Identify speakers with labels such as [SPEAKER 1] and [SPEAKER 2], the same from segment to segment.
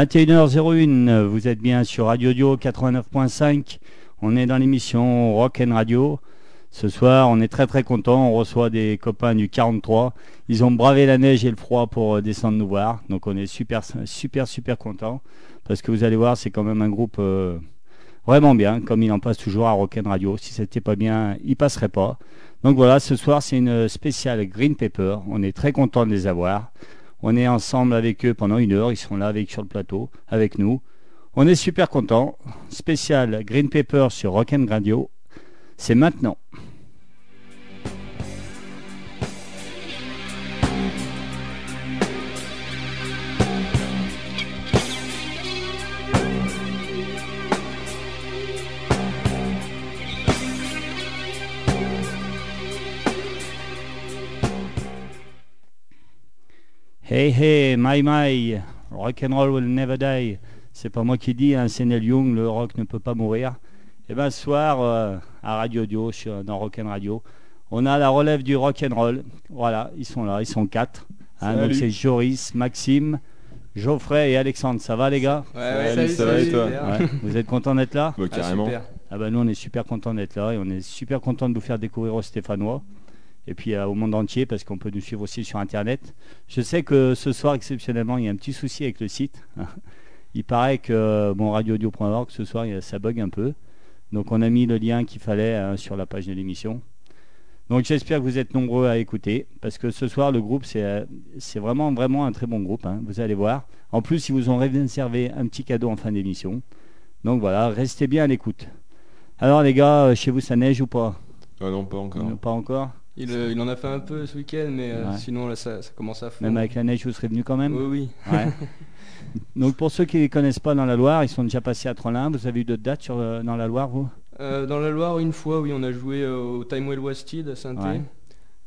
[SPEAKER 1] 21h01, vous êtes bien sur Radio Dio 89.5. On est dans l'émission Rock Radio. Ce soir, on est très très content. On reçoit des copains du 43. Ils ont bravé la neige et le froid pour euh, descendre nous voir. Donc on est super super super content parce que vous allez voir, c'est quand même un groupe euh, vraiment bien, comme il en passe toujours à Rock and Radio. Si c'était pas bien, il passerait pas. Donc voilà, ce soir c'est une spéciale Green Pepper. On est très content de les avoir. On est ensemble avec eux pendant une heure. Ils seront là avec sur le plateau avec nous. On est super content. Spécial Green Pepper sur Rock and Radio. C'est maintenant. Hey hey, my my, rock and roll will never die. C'est pas moi qui dis, hein, c'est Neil Young, le rock ne peut pas mourir. Et bien ce soir, euh, à Radio Dio, sur, dans Rock and Radio, on a la relève du rock and roll. Voilà, ils sont là, ils sont quatre. Hein, donc c'est Joris, Maxime, Geoffrey et Alexandre. Ça va les gars?
[SPEAKER 2] Ouais, ouais salut, ça va et toi?
[SPEAKER 1] Ouais. Vous êtes contents d'être là?
[SPEAKER 2] Bah, Carrément.
[SPEAKER 1] Ah, ah bah nous on est super contents d'être là et on est super contents de vous faire découvrir aux Stéphanois et puis euh, au monde entier parce qu'on peut nous suivre aussi sur internet. Je sais que ce soir exceptionnellement il y a un petit souci avec le site. il paraît que bon radioaudio.org ce soir ça bug un peu. Donc on a mis le lien qu'il fallait hein, sur la page de l'émission. Donc j'espère que vous êtes nombreux à écouter parce que ce soir le groupe c'est euh, c'est vraiment vraiment un très bon groupe. Hein, vous allez voir. En plus ils vous ont réservé un petit cadeau en fin d'émission. Donc voilà, restez bien à l'écoute. Alors les gars, euh, chez vous ça neige ou pas?
[SPEAKER 2] Ah Non, pas encore.
[SPEAKER 1] Non, pas encore?
[SPEAKER 3] Il, euh, il, en a fait un peu ce week-end, mais euh, ouais. sinon là ça, ça, commence à fondre.
[SPEAKER 1] Même avec la neige, vous serez venu quand même
[SPEAKER 3] Oui, oui.
[SPEAKER 1] Ouais. Donc pour ceux qui ne les connaissent pas dans la Loire, ils sont déjà passés à Trollin. Vous avez eu d'autres dates sur, euh, dans la Loire, vous?
[SPEAKER 3] Euh, Dans la Loire, une fois, oui, on a joué au Time Well Wasted à saint ouais.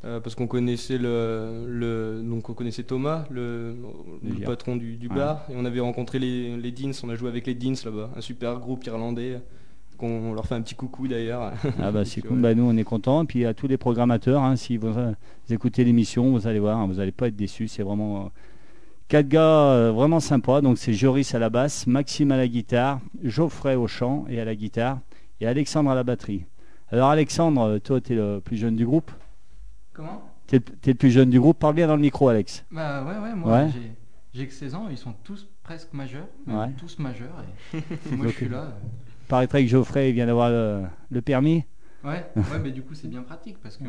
[SPEAKER 3] euh, parce qu'on connaissait le, le, donc on connaissait Thomas, le, le patron du, du bar, et on avait rencontré les, les Deans. On a joué avec les Deans là-bas, un super groupe irlandais. On leur fait un petit coucou d'ailleurs.
[SPEAKER 1] Ah bah c'est cool, bah nous on est contents. Et puis à tous les programmateurs, hein, si vous, vous écoutez l'émission, vous allez voir, hein, vous n'allez pas être déçus. C'est vraiment Quatre gars euh, vraiment sympas, donc c'est Joris à la basse, Maxime à la guitare, Geoffrey au chant et à la guitare, et Alexandre à la batterie. Alors Alexandre, toi tu es le plus jeune du groupe?
[SPEAKER 4] Comment?
[SPEAKER 1] Tu es, es, le plus jeune du groupe, parle bien dans le micro Alex.
[SPEAKER 4] Bah ouais, ouais, moi ouais. j'ai que 16 ans, ils sont tous presque majeurs, ouais. tous majeurs, et moi je suis là. Euh...
[SPEAKER 1] Paraîtrait que Geoffrey vient d'avoir le, le, permis
[SPEAKER 4] Ouais, ouais mais du coup c'est bien pratique parce que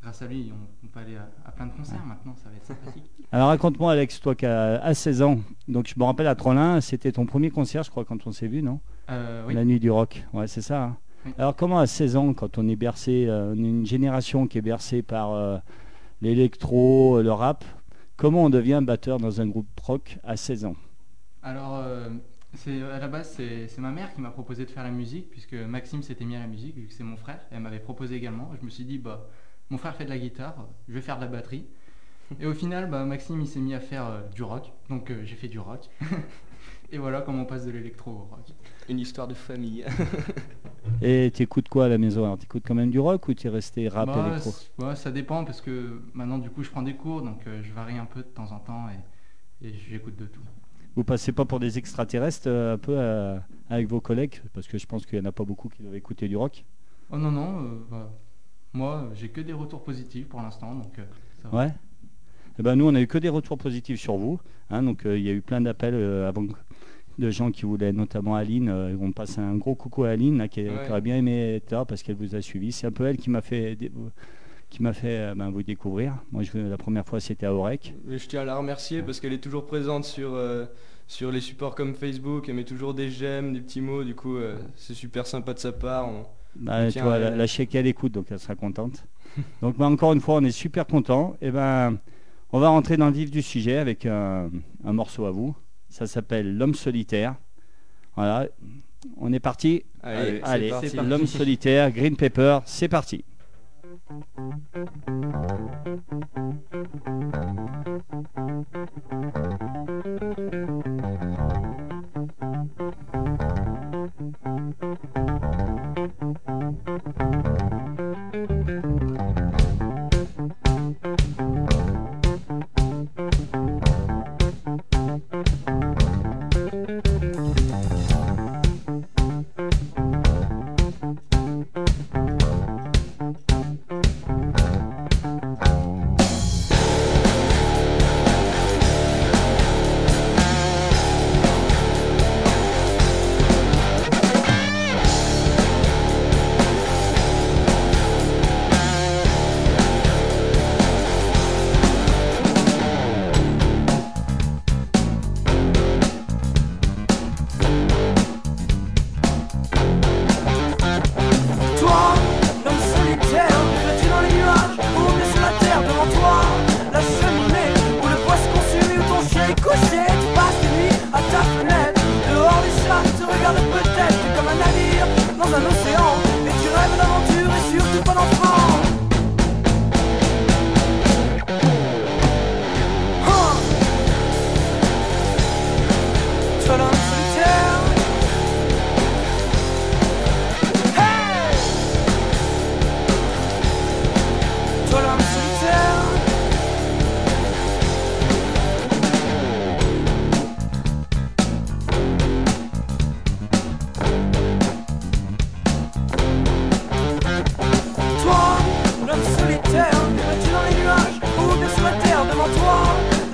[SPEAKER 4] grâce à lui, on, on peut aller à, à, plein de concerts maintenant, ça va être sympathique.
[SPEAKER 1] Alors raconte-moi Alex, toi qui as 16 ans, donc je me rappelle à Trollin, c'était ton premier concert je crois quand on s'est vu, non?
[SPEAKER 4] Euh, oui.
[SPEAKER 1] La nuit du rock, ouais c'est ça. Hein oui. Alors comment à 16 ans, quand on est bercé, euh, on est une génération qui est bercée par euh, l'électro, le rap, comment on devient batteur dans un groupe rock à 16 ans?
[SPEAKER 4] Alors c'est à la base c'est ma mère qui m'a proposé de faire la musique puisque Maxime s'était mis à la musique vu que c'est mon frère, elle m'avait proposé également, je me suis dit bah mon frère fait de la guitare, je vais faire de la batterie. Et au final, bah, Maxime il s'est mis à faire euh, du rock, donc euh, j'ai fait du rock. et voilà comment on passe de l'électro au rock.
[SPEAKER 3] Une histoire de famille.
[SPEAKER 1] et t'écoutes quoi à la maison? Alors t'écoutes quand même du rock ou t'es resté rap
[SPEAKER 4] bah,
[SPEAKER 1] électro?
[SPEAKER 4] bah, Ça dépend parce que maintenant du coup je prends des cours, donc euh, je varie un peu de temps en temps et, et j'écoute de tout.
[SPEAKER 1] Vous passez pas pour des extraterrestres euh, un peu euh, avec vos collègues Parce que je pense qu'il n'y en a pas beaucoup qui doivent écouter du rock.
[SPEAKER 4] Oh non, non. moi, j'ai que des retours positifs pour l'instant, donc ça va.
[SPEAKER 1] Ouais eh ben, nous, on a eu que des retours positifs sur vous. Hein, donc, euh, il y a eu plein d'appels euh, avant de gens qui voulaient, notamment Aline. Euh, on passe un gros coucou à Aline là, qui, ouais. qui, aurait bien aimé être là parce qu'elle vous a suivi. C'est un peu elle qui m'a fait, qui m'a fait ben, vous découvrir. Moi, je, la première fois, c'était à Orec.
[SPEAKER 3] Je tiens à la remercier parce qu'elle est toujours présente sur, euh, sur les supports comme Facebook. Elle met toujours des j'aime, des petits mots. Du coup, euh, c'est super sympa de sa part. On,
[SPEAKER 1] bah, tu vois, la, la chèque, elle écoute, donc elle sera contente. donc, ben, encore une fois, on est super content. Et ben. On va rentrer dans le vif du sujet avec un, un morceau à vous. Ça s'appelle L'homme solitaire. Voilà, on est parti.
[SPEAKER 3] Allez,
[SPEAKER 1] Allez
[SPEAKER 3] parti.
[SPEAKER 1] L'homme solitaire, Green Pepper, c'est parti.
[SPEAKER 5] Thank you.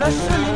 [SPEAKER 1] Russian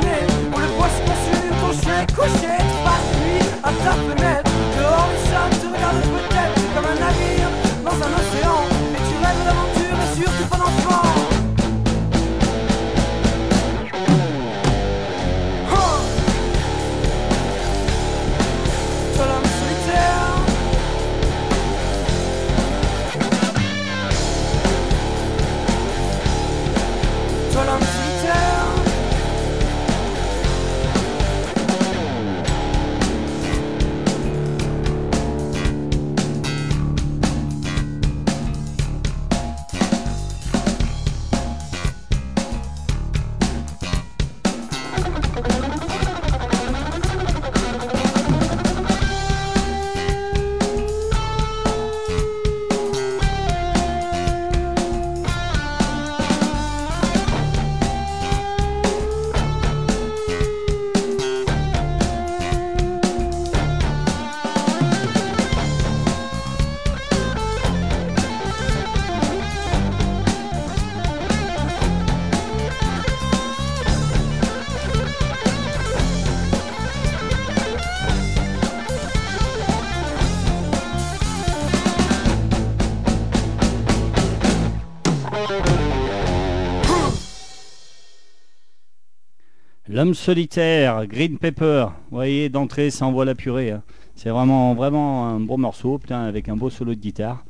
[SPEAKER 1] Solitaire, Green Pepper. Vous voyez, d'entrée, ça envoie la purée. hein. C'est vraiment, vraiment un beau morceau, putain, avec un beau solo de guitare.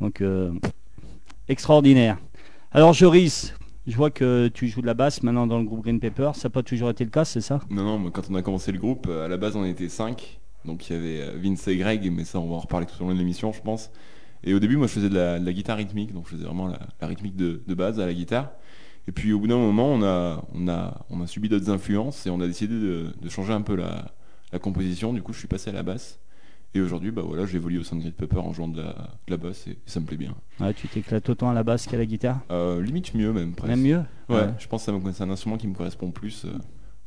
[SPEAKER 1] Donc, euh, extraordinaire. Alors, Joris, je vois que tu joues de la basse maintenant dans le groupe Green Pepper. Ça n'a pas toujours été le cas, c'est ça?
[SPEAKER 2] Non, non, mais quand on a commencé le groupe, euh, à la base on était 5. Donc il y avait euh, Vince et Greg, mais ça on va en reparler tout au long de l'émission, je pense. Et au début, moi je faisais de la, guitare rythmique, donc je faisais vraiment la, la rythmique de, de base à la guitare. Et puis au bout d'un moment, on a, on a, on a subi d'autres influences et on a décidé de, de changer un peu la, la composition. Du coup, je suis passé à la basse. Et aujourd'hui, bah voilà, j'évolue au sein de Green Pepper en jouant de la, de la basse et, et ça me plaît bien.
[SPEAKER 1] Ouais, tu t'éclates autant à la basse qu'à la guitare?
[SPEAKER 2] Euh, limite mieux même, presque.
[SPEAKER 1] Même mieux?
[SPEAKER 2] Ouais, je pense que c'est un instrument qui me correspond plus euh,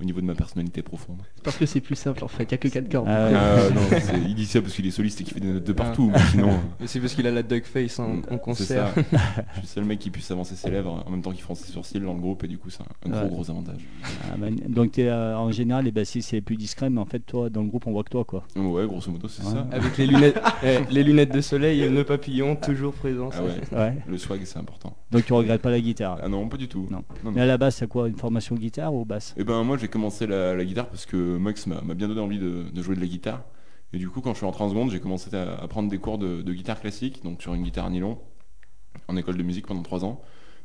[SPEAKER 2] au niveau de ma personnalité profonde.
[SPEAKER 6] Parce que c'est plus simple en fait, il n'y a que 4 cordes.
[SPEAKER 1] Ah.
[SPEAKER 2] Euh, non, c'est- il dit ça parce qu'il est soliste et qu'il fait des notes de partout, mais sinon. euh,
[SPEAKER 3] c'est parce qu'il a la duck face en, en
[SPEAKER 2] C'est
[SPEAKER 3] concert.
[SPEAKER 2] ça. Je suis le seul mec qui puisse avancer ses lèvres en même temps qu'il fronce ses sourcils dans le groupe et du coup c'est un, un gros
[SPEAKER 1] Ouais.
[SPEAKER 2] gros avantage.
[SPEAKER 1] Ah, bah, Donc, t'es, euh, en général, les bassistes, c'est les plus discret, mais en fait, toi, dans le groupe, on voit que toi, quoi.
[SPEAKER 2] Ouais, grosso modo c'est
[SPEAKER 1] Ouais.
[SPEAKER 2] ça.
[SPEAKER 3] Avec les lunettes, eh, les lunettes de soleil et le nœud papillon toujours.
[SPEAKER 2] Ah ouais,
[SPEAKER 1] Ouais.
[SPEAKER 2] le swag c'est important.
[SPEAKER 1] Donc, tu regrettes pas la guitare
[SPEAKER 2] Ah non, pas du tout.
[SPEAKER 1] Non.
[SPEAKER 2] non,
[SPEAKER 1] Mais à la base, c'est quoi Une formation guitare ou basse?
[SPEAKER 2] Et ben moi j'ai commencé la, guitare parce que Max m'a bien donné envie de, jouer de la guitare. Et du coup quand je suis en seconde j'ai commencé à, prendre des cours de, guitare classique, donc sur une guitare nylon, en école de musique pendant trois ans.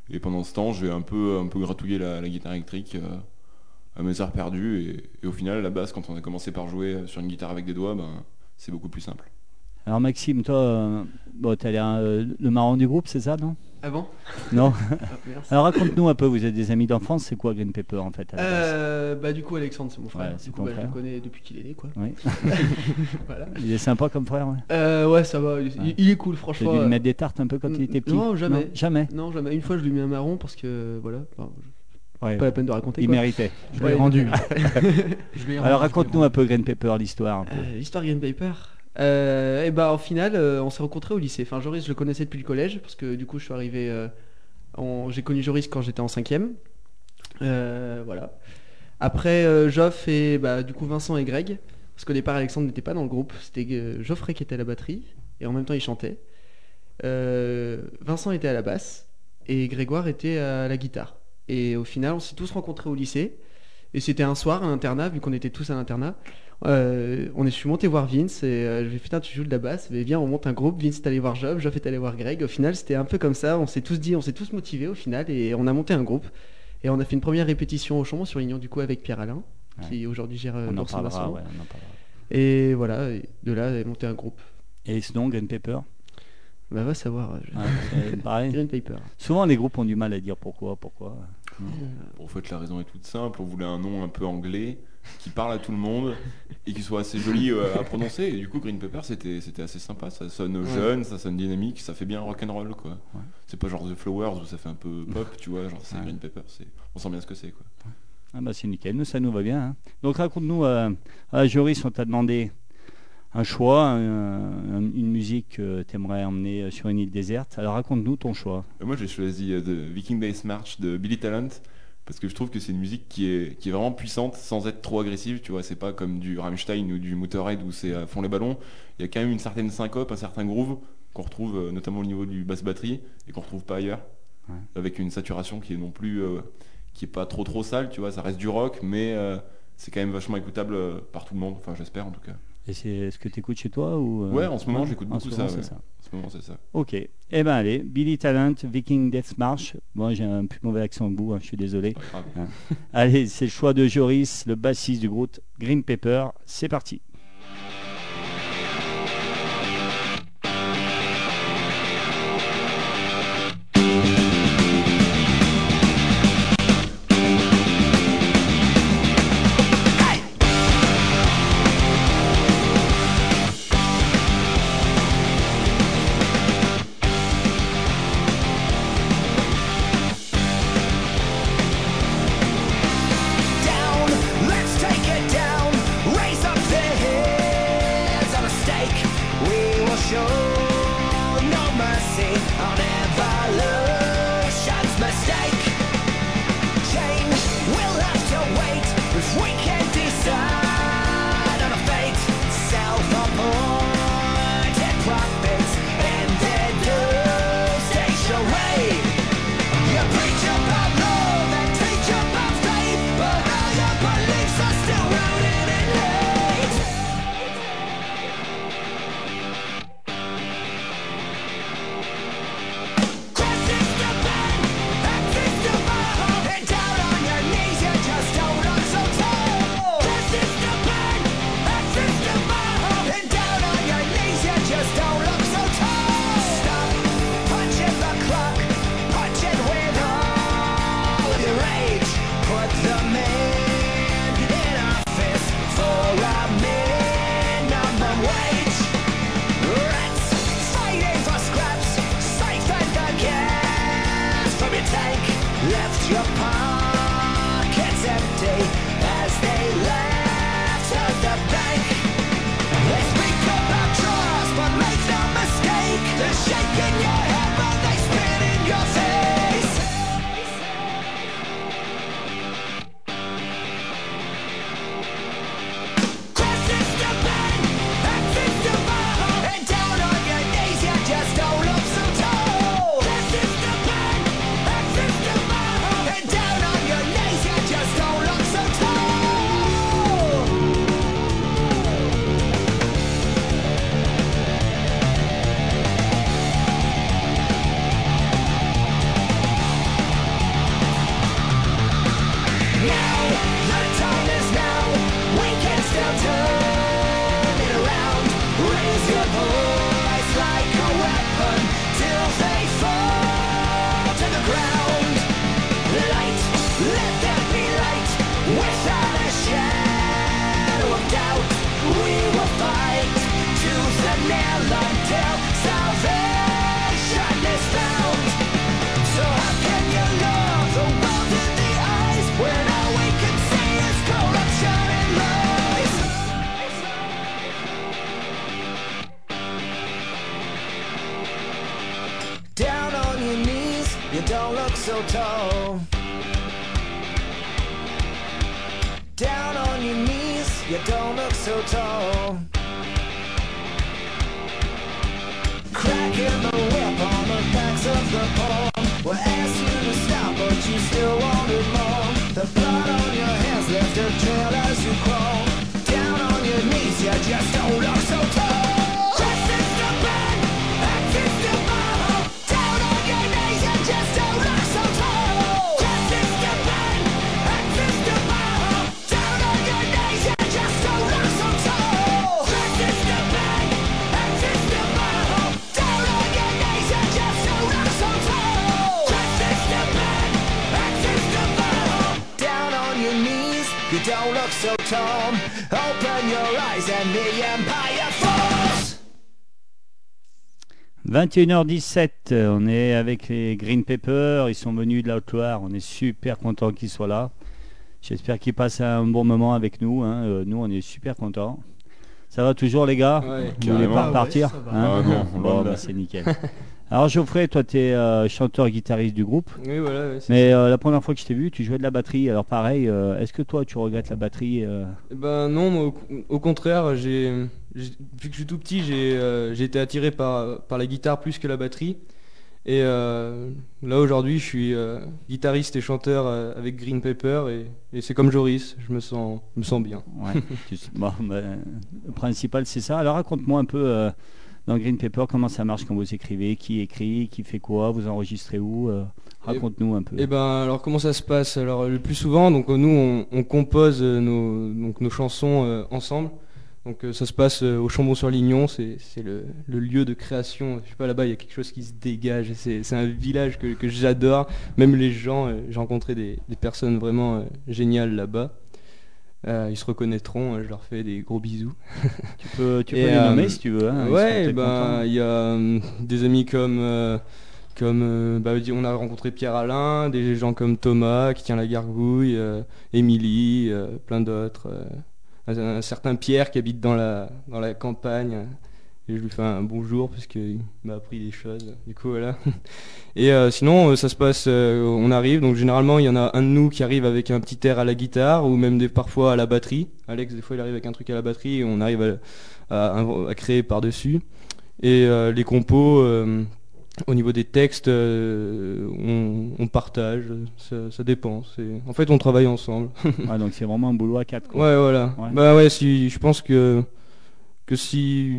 [SPEAKER 2] Et pendant ce temps j'ai un peu, un peu gratouillé la, guitare électrique euh, à mes heures perdues. Et, au final la base quand on a commencé par jouer sur une guitare avec des doigts, ben, c'est beaucoup plus simple.
[SPEAKER 1] Alors, Maxime, toi, euh, bon, t'as l'air euh, le marrant du groupe, c'est ça, non?
[SPEAKER 6] Ah bon?
[SPEAKER 1] Non
[SPEAKER 6] Ah.
[SPEAKER 1] Alors, raconte-nous un peu, vous êtes des amis d'enfance, c'est quoi Green Pepper, en fait à la base?
[SPEAKER 6] Euh, bah du coup Alexandre c'est mon frère,
[SPEAKER 1] Ouais, c'est
[SPEAKER 6] du coup
[SPEAKER 1] ton
[SPEAKER 6] bah, je le connais depuis qu'il est né quoi.
[SPEAKER 1] Oui.
[SPEAKER 6] Voilà.
[SPEAKER 1] Il est sympa comme frère, ouais?
[SPEAKER 6] Euh, ouais ça va, il, est cool franchement.
[SPEAKER 1] dû lui
[SPEAKER 6] euh,
[SPEAKER 1] mettre des tartes un peu quand il était petit?
[SPEAKER 6] Non, jamais.
[SPEAKER 1] jamais
[SPEAKER 6] Non jamais, une fois je lui ai mis un marron parce que voilà, enfin,
[SPEAKER 1] Ouais.
[SPEAKER 6] pas la peine de raconter
[SPEAKER 1] Il
[SPEAKER 6] quoi.
[SPEAKER 1] méritait.
[SPEAKER 4] Je l'ai
[SPEAKER 6] Ouais.
[SPEAKER 4] rendu. Je l'ai
[SPEAKER 1] Alors,
[SPEAKER 4] rendu,
[SPEAKER 1] raconte-nous un peu Green Pepper, l'histoire, un peu.
[SPEAKER 6] Euh, L'histoire Green Paper. Euh, et bah au final euh, on s'est rencontrés au lycée. Enfin Joris je le connaissais depuis le collège parce que du coup je suis arrivé, euh, en- j'ai connu Joris quand j'étais en cinquième. Euh, voilà. Après Joff et bah du coup Vincent et Greg parce qu'au départ Alexandre n'était pas dans le groupe, c'était Geoffrey qui était à la batterie et en même temps il chantait. Vincent était à la basse et Grégoire était à la guitare. Et au final on s'est tous rencontrés au lycée et c'était un soir un internat vu qu'on était tous à l'internat. Euh, on est, je suis monté voir Vince et euh, je lui ai dit putain tu joues de la basse, mais viens on monte un groupe, Vince est allé voir Job, Job est allé voir Greg, au final c'était un peu comme ça, on s'est tous dit, on s'est tous motivés au final et on a monté un groupe et on a fait une première répétition au Chambon sur Lignon du coup avec Pierre Alain qui aujourd'hui gère euh,
[SPEAKER 1] On en parlera, ouais, on en parlera.
[SPEAKER 6] Et voilà, et de là on a monté un groupe.
[SPEAKER 1] Et sinon, Green Pepper
[SPEAKER 6] Bah va savoir, je-
[SPEAKER 1] ouais, c'est pareil.
[SPEAKER 6] Green Paper.
[SPEAKER 1] Souvent, les groupes ont du mal à dire pourquoi, pourquoi.
[SPEAKER 2] Bon, en fait la raison est toute simple, on voulait un nom un peu anglais qui parle à tout le monde et qui soit assez joli euh, à prononcer et du coup Green Pepper c'était c'était assez sympa, ça sonne
[SPEAKER 6] Ouais.
[SPEAKER 2] jeune, ça sonne dynamique, ça fait bien rock'n'roll quoi.
[SPEAKER 1] Ouais.
[SPEAKER 2] C'est pas genre The Flowers où ça fait un peu pop, tu vois, genre c'est
[SPEAKER 1] Ouais.
[SPEAKER 2] Green Pepper, c'est on sent bien ce que c'est quoi.
[SPEAKER 1] Ah bah c'est nickel, nous ça nous va bien. hein. Donc raconte-nous, euh, à Joris, on t'a demandé un choix, un- un- une musique que tu aimerais emmener euh, sur une île déserte. Alors raconte-nous ton choix.
[SPEAKER 2] Et moi j'ai choisi euh, The Viking Days March de Billy Talent parce que je trouve que c'est une musique qui est, qui est vraiment puissante sans être trop agressive, tu vois, c'est pas comme du Rammstein ou du Motorhead où c'est à fond les ballons, il y a quand même une certaine syncope, un certain groove qu'on retrouve euh, notamment au niveau du basse batterie et qu'on retrouve pas ailleurs. avec une saturation qui est non plus qui est pas trop trop sale, tu vois, ça reste du rock, mais c'est quand même vachement écoutable par tout le monde, enfin j'espère en tout cas.
[SPEAKER 7] Et c'est ce que tu écoutes chez toi ou
[SPEAKER 2] Ouais, en ce moment j'écoute beaucoup ça. En ce moment c'est ça.
[SPEAKER 7] Ok. Eh ben allez, Billy Talent, Viking Death March. Bon, j'ai un plus mauvais accent que vous, hein, je suis désolé. Hein. allez, c'est le choix de Joris, le bassiste du groupe Green Pepper. C'est parti.
[SPEAKER 1] Your eyes and the Empire falls.
[SPEAKER 7] 21h17, on est avec les Green Pepper, ils sont venus de la Haute-Loire, on est super content qu'ils soient là. J'espère qu'ils passent un bon moment avec nous, hein. euh, nous on est super contents. Ça va toujours les gars?
[SPEAKER 3] Ouais,
[SPEAKER 7] Vous voulez pas repartir?
[SPEAKER 2] Hein? Ah,
[SPEAKER 7] Bon, bah, c'est nickel. Alors Geoffrey, toi tu es euh, chanteur-guitariste du groupe.
[SPEAKER 3] Oui, voilà.
[SPEAKER 7] Mais euh, la première fois que je t'ai vu, tu jouais de la batterie. Alors pareil, euh, est-ce que toi tu regrettes la batterie
[SPEAKER 3] eh Ben non, au, contraire, j'ai, vu que je suis tout petit, j'ai, été attiré par, par la guitare plus que la batterie. Et là aujourd'hui, je suis guitariste et chanteur avec Green Pepper et, et c'est comme Joris, je me sens, je me sens bien.
[SPEAKER 1] Ouais, tu sais- bon, ben, le principal c'est ça. Alors raconte-moi un peu dans Green Paper comment ça marche quand vous écrivez, qui écrit, qui fait quoi, vous enregistrez où, euh, raconte-nous un peu.
[SPEAKER 3] Et ben alors comment ça se passe? Alors le plus souvent, donc nous on, compose euh, nos, chansons euh, ensemble. Donc ça se passe au Chambon-sur-Lignon, c'est le, lieu de création. Je sais pas là-bas, il y a quelque chose qui se dégage. C'est un village que, j'adore. Même les gens, j'ai rencontré des, personnes vraiment géniales là-bas. Euh, ils se reconnaîtront. euh, je leur fais des gros bisous.
[SPEAKER 1] tu peux, tu peux les
[SPEAKER 3] euh,
[SPEAKER 1] nommer si tu veux. hein,
[SPEAKER 3] ouais, ben il y a des amis comme euh, comme euh, bah, on a rencontré Pierre Alain, des gens comme Thomas qui tient la gargouille, euh, Émilie, euh, plein d'autres, euh, un, un certain Pierre qui habite dans la dans la campagne. Et je lui fais un bonjour parce qu'il m'a appris des choses. Du coup voilà. Et euh, sinon euh, ça se passe, euh, on arrive donc généralement il y en a un de nous qui arrive avec un petit air à la guitare ou même des parfois à la batterie. Alex des fois il arrive avec un truc à la batterie et on arrive à, à, à créer par dessus. Et euh, les compos, au niveau des textes, on, on partage, ça, ça dépend. c'est- En fait, on travaille ensemble.
[SPEAKER 1] Ouais, donc c'est vraiment un boulot à quatre. Quoi.
[SPEAKER 3] Ouais, voilà.
[SPEAKER 1] Ouais.
[SPEAKER 3] Bah ouais, si, je pense que que si,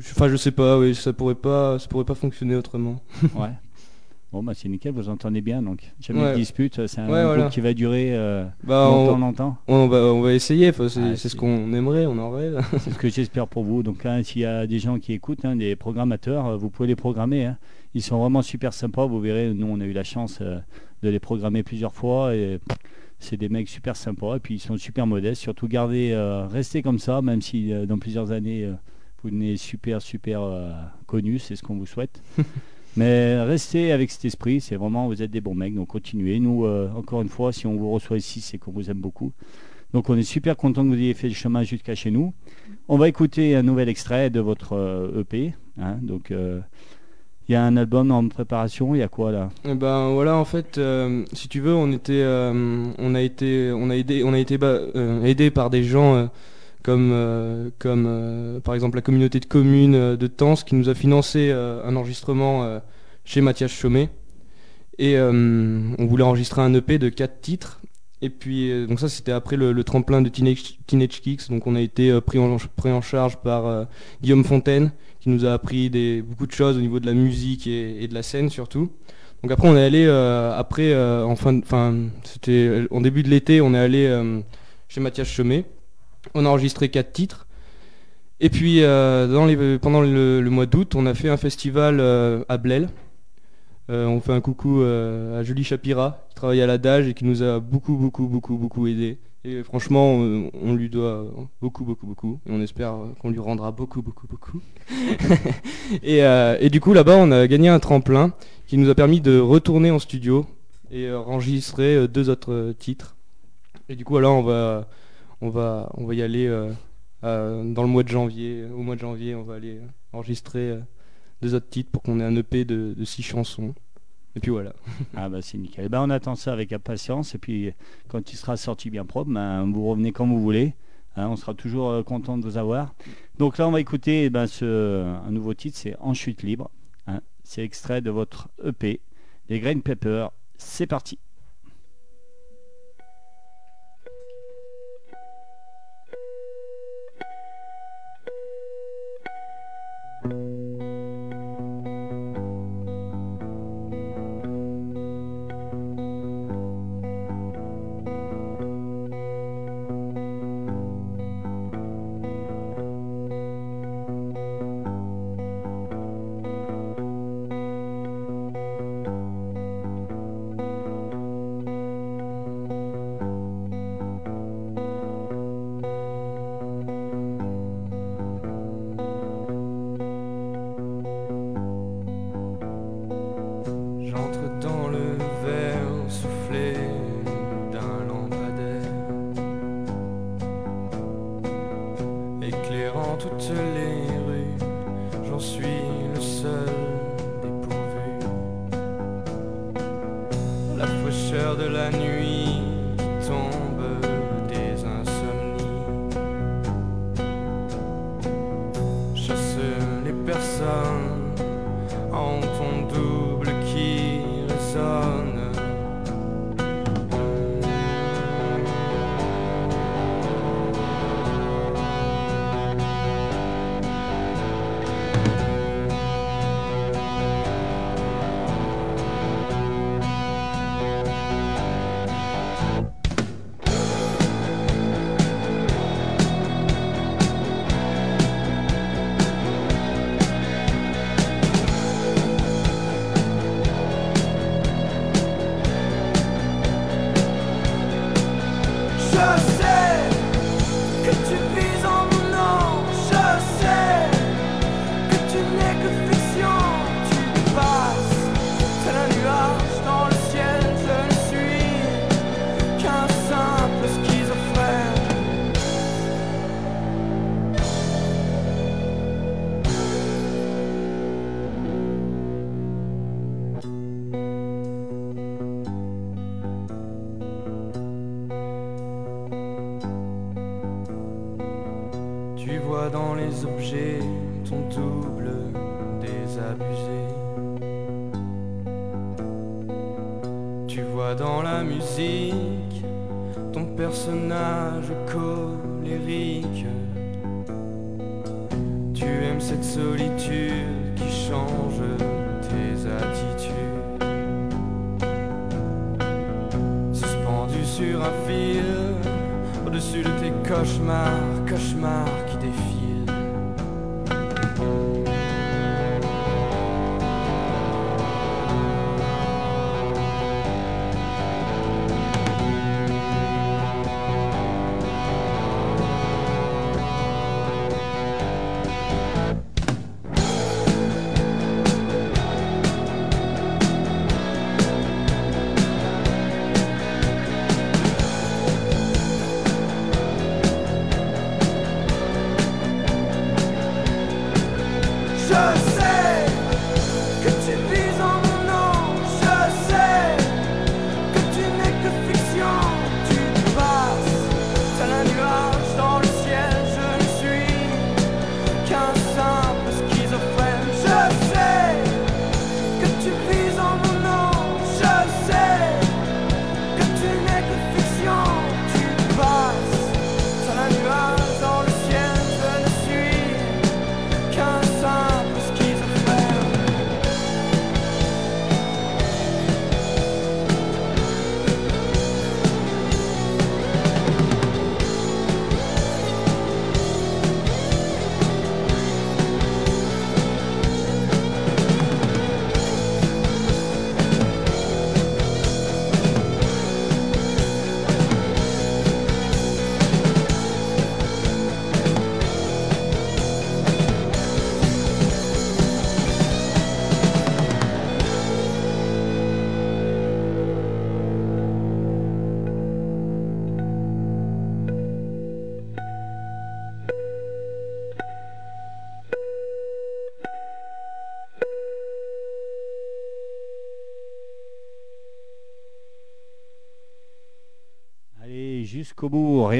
[SPEAKER 3] enfin, je sais pas, oui, ça pourrait pas, ça pourrait pas fonctionner autrement.
[SPEAKER 1] Ouais. Bon bah c'est nickel, vous entendez bien donc. Jamais
[SPEAKER 3] Ouais.
[SPEAKER 1] de dispute, c'est un
[SPEAKER 3] Ouais, voilà.
[SPEAKER 1] qui va durer euh,
[SPEAKER 3] Bah,
[SPEAKER 1] longtemps,
[SPEAKER 3] on,
[SPEAKER 1] longtemps.
[SPEAKER 3] on va, on va essayer. c'est
[SPEAKER 1] Ah,
[SPEAKER 3] c'est ce qu'on aimerait, on en rêve.
[SPEAKER 1] C'est ce que j'espère pour vous. Donc hein, s'il y a des gens qui écoutent, hein, des programmateurs, euh, vous pouvez les programmer. hein. Ils sont vraiment super sympas. Vous verrez, nous on a eu la chance euh, de les programmer plusieurs fois et c'est des mecs super sympas et puis ils sont super modestes. Surtout gardez, euh, restez comme ça, même si euh, dans plusieurs années euh, vous devenez super super connus, c'est ce qu'on vous souhaite. Mais restez avec cet esprit, c'est vraiment, vous êtes des bons mecs, donc continuez. Nous, euh, encore une fois, si on vous reçoit ici, c'est qu'on vous aime beaucoup. Donc on est super content que vous ayez fait le chemin jusqu'à chez nous. On va écouter un nouvel extrait de votre euh, EP. hein. donc euh, il y a un album en préparation, il y a quoi là
[SPEAKER 3] Eh ben voilà en fait euh, si tu veux on était euh, on a été on a aidé été euh, aidé par des gens comme comme par exemple la communauté de communes de Tens qui nous a financé un enregistrement chez Mathias Chaumet. Et on voulait enregistrer un EP de quatre titres. Et puis donc ça c'était après le, tremplin de Teenage, Kicks. Donc on a été pris en charge par Guillaume Fontaine qui nous a appris beaucoup de choses au niveau de la musique et, de la scène surtout. Donc après on est allé euh, après euh, en fin c'était en début de l'été on est allé euh, chez Mathias Chemet. On a enregistré quatre titres. Et puis euh, pendant le, mois d'août on a fait un festival euh, à Blel. Euh, on fait un coucou euh, à Julie Chapira qui travaille à l'adage et qui nous a beaucoup beaucoup beaucoup beaucoup aidé. Et franchement on, on lui doit beaucoup beaucoup beaucoup et on espère euh, qu'on lui rendra beaucoup beaucoup beaucoup. et, euh, et du coup là-bas on a gagné un tremplin qui nous a permis de retourner en studio et euh, enregistrer euh, deux autres euh, titres. Et du coup là on va y aller euh, euh, dans le mois de janvier. Au mois de janvier on va aller euh, enregistrer euh, deux autres titres pour qu'on ait un EP de six chansons. Et puis voilà.
[SPEAKER 1] Ah bah c'est nickel. Eh ben, on attend ça avec impatience et puis quand il sera sorti bien propre, ben, vous revenez quand vous voulez. Hein, on sera toujours euh, content de vous avoir. Donc là on va écouter eh ben, un nouveau titre, c'est En chute libre. hein. c'est extrait de votre EP, les Green Pepper. C'est parti.